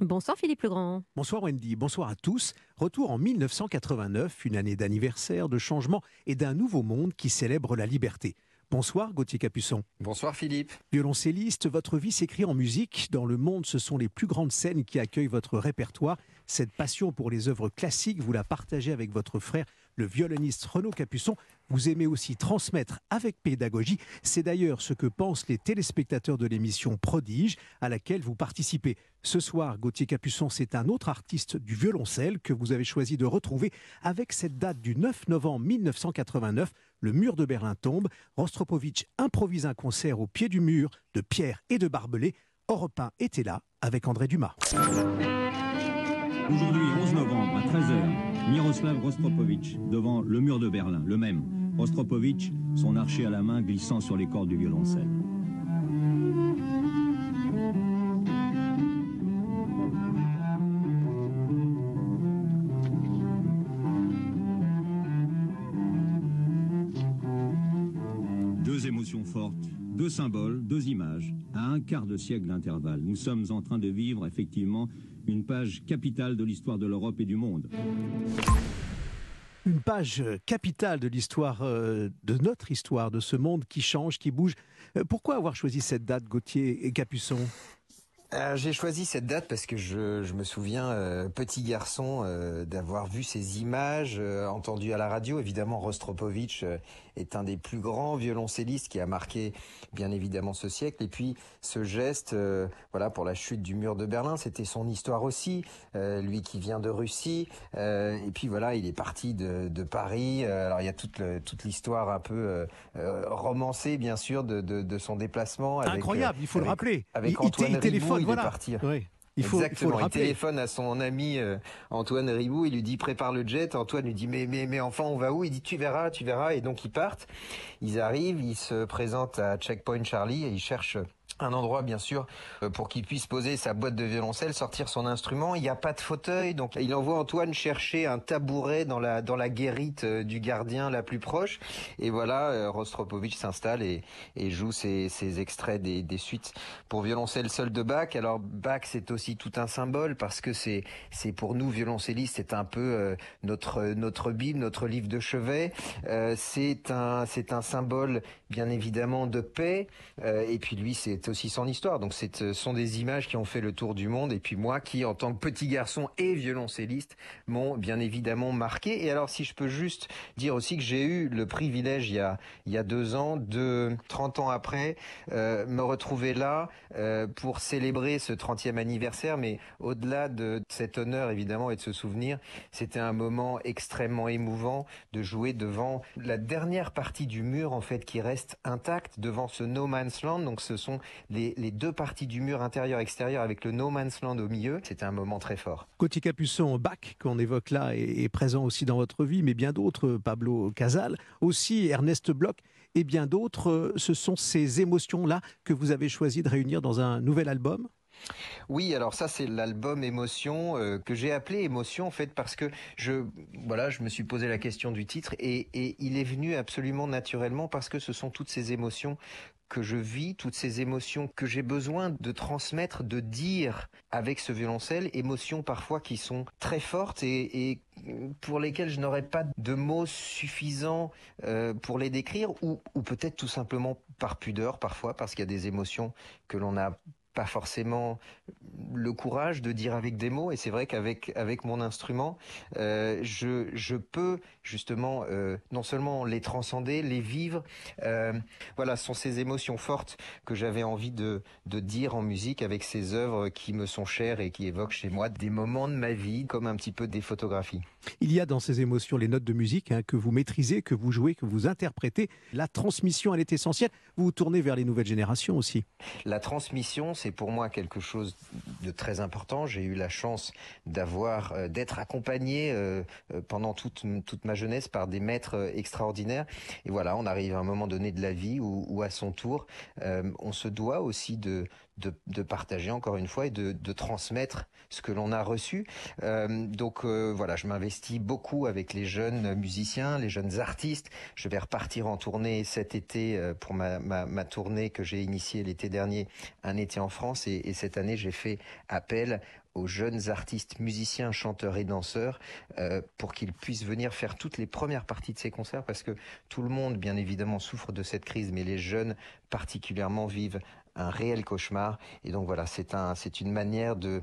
Bonsoir Philippe Legrand. Bonsoir Wendy, bonsoir à tous. Retour en 1989, une année d'anniversaire, de changement et d'un nouveau monde qui célèbre la liberté. Bonsoir Gauthier Capuçon. Bonsoir Philippe. Violoncelliste, votre vie s'écrit en musique. Dans le monde, ce sont les plus grandes scènes qui accueillent votre répertoire. Cette passion pour les œuvres classiques, vous la partagez avec votre frère, le violoniste Renaud Capuçon. Vous aimez aussi transmettre avec pédagogie. C'est d'ailleurs ce que pensent les téléspectateurs de l'émission Prodige, à laquelle vous participez. Ce soir, Gauthier Capuçon, c'est un autre artiste du violoncelle que vous avez choisi de retrouver avec cette date du 9 novembre 1989 le mur de Berlin tombe, Rostropovitch improvise un concert au pied du mur de Pierre et de Barbelé. Europe 1 était là avec André Dumas. Aujourd'hui, 11 novembre, à 13h, Miroslav Rostropovitch devant le mur de Berlin, le même. Rostropovitch, son archer à la main glissant sur les cordes du violoncelle. Deux émotions fortes, deux symboles, deux images, à un quart de siècle d'intervalle. Nous sommes en train de vivre effectivement une page capitale de l'histoire de l'Europe et du monde. Une page capitale de l'histoire, euh, de notre histoire, de ce monde qui change, qui bouge. Euh, Pourquoi avoir choisi cette date, Gauthier et Capuçon? Euh, J'ai choisi cette date parce que je, je me souviens, euh, petit garçon, euh, d'avoir vu ces images, euh, entendues à la radio. Évidemment, Rostropovitch euh, est un des plus grands violoncellistes qui a marqué, bien évidemment, ce siècle. Et puis, ce geste, euh, voilà, pour la chute du mur de Berlin, c'était son histoire aussi. Euh, lui qui vient de Russie. Euh, et puis, voilà, il est parti de, de Paris. Alors, il y a toute, le- toute l'histoire un peu romancée, bien sûr, de, de, de son déplacement. Avec, Incroyable, il faut le rappeler. avec il, il Antoine té- il téléphone, Riboud, il est voilà. parti. Oui. Il faut, il faut Exactement. le Il téléphone à son ami euh, Antoine Ribou, il lui dit prépare le jet. Antoine lui dit mais mais mais enfin on va où? Il dit tu verras, tu verras. Et donc ils partent. Ils arrivent, ils se présentent à Checkpoint Charlie et ils cherchent un endroit bien sûr euh, pour qu'il puisse poser sa boîte de violoncelle, sortir son instrument. Il n'y a pas de fauteuil, donc il envoie Antoine chercher un tabouret dans la dans la guérite euh, du gardien la plus proche. Et voilà, euh, Rostropovitch s'installe et, et joue ses, ses extraits des, des suites pour violoncelle seul de Bach. Alors Bach c'est aussi tout un symbole parce que c'est c'est pour nous violoncellistes c'est un peu notre notre bible, notre livre de chevet. C'est un c'est un symbole bien évidemment de paix. Euh, et puis lui c'est aussi son histoire. Donc ce sont des images qui ont fait le tour du monde. Et puis moi qui en tant que petit garçon et violoncelliste m'ont bien évidemment marqué. Et alors si je peux juste dire aussi que j'ai eu le privilège il y a il y a deux ans de 30 ans après euh, me retrouver là euh, pour célébrer ce 30e anniversaire. Mais au-delà de cet honneur évidemment et de ce souvenir, c'était un moment extrêmement émouvant de jouer devant la dernière partie du mur en fait qui reste intacte devant ce no man's land. Donc ce sont les, deux parties du mur intérieur-extérieur avec le no man's land au milieu. C'était un moment très fort. Gauthier Capuçon, Bach, qu'on évoque là, est, est présent aussi dans votre vie, mais bien d'autres, Pablo Casal, aussi Ernest Bloch et bien d'autres. euh, Ce sont ces émotions-là que vous avez choisi de réunir dans un nouvel album Oui, alors ça c'est l'album Émotion euh, que j'ai appelé Émotion en fait parce que je voilà, je me suis posé la question du titre et, et il est venu absolument naturellement parce que ce sont toutes ces émotions que je vis, toutes ces émotions que j'ai besoin de transmettre, de dire avec ce violoncelle, émotions parfois qui sont très fortes et, pour lesquelles je n'aurais pas de mots suffisants euh, pour les décrire ou, ou peut-être tout simplement par pudeur parfois parce qu'il y a des émotions que l'on n'a pas forcément le courage de dire avec des mots et c'est vrai qu'avec avec mon instrument euh, je je peux justement euh, non seulement les transcender les vivre euh, voilà ce sont ces émotions fortes que j'avais envie de de dire en musique avec ces œuvres qui me sont chères et qui évoquent chez moi des moments de ma vie comme un petit peu des photographies Il y a dans ces émotions les notes de musique hein, que vous maîtrisez, que vous jouez, que vous interprétez. La transmission, elle est essentielle. Vous vous tournez vers les nouvelles générations aussi. La transmission, c'est pour moi quelque chose de très important. J'ai eu la chance d'avoir, euh, d'être accompagné euh, euh, pendant toute, toute ma jeunesse par des maîtres extraordinaires. Et voilà, on arrive à un moment donné de la vie où, à son tour, on se doit aussi de, de, partager encore une fois et de, transmettre ce que l'on a reçu. Euh, donc euh, voilà, je m'investis beaucoup avec les jeunes musiciens, les jeunes artistes. Je vais repartir en tournée cet été euh, pour ma, tournée que j'ai initiée l'été dernier, un été en France. Et, et cette année, j'ai fait appel aux jeunes artistes, musiciens, chanteurs et danseurs pour qu'ils puissent venir faire toutes les premières parties de ces concerts parce que tout le monde, bien évidemment, souffre de cette crise, mais les jeunes particulièrement vivent un réel cauchemar. Et donc voilà, c'est un, c'est une manière de,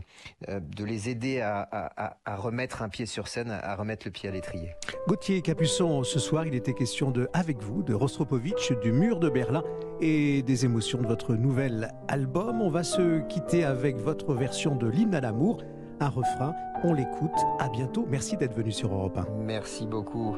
euh, de les aider à, à, à, remettre un pied sur scène, à remettre le pied à l'étrier. Gauthier Capuçon, ce soir, il était question de Avec vous, de Rostropovitch, du mur de Berlin et des émotions de votre nouvel album. On va se quitter avec votre version de l'hymne à l'amour. Un refrain, on l'écoute. À bientôt. Merci d'être venu sur Europe 1. Merci beaucoup.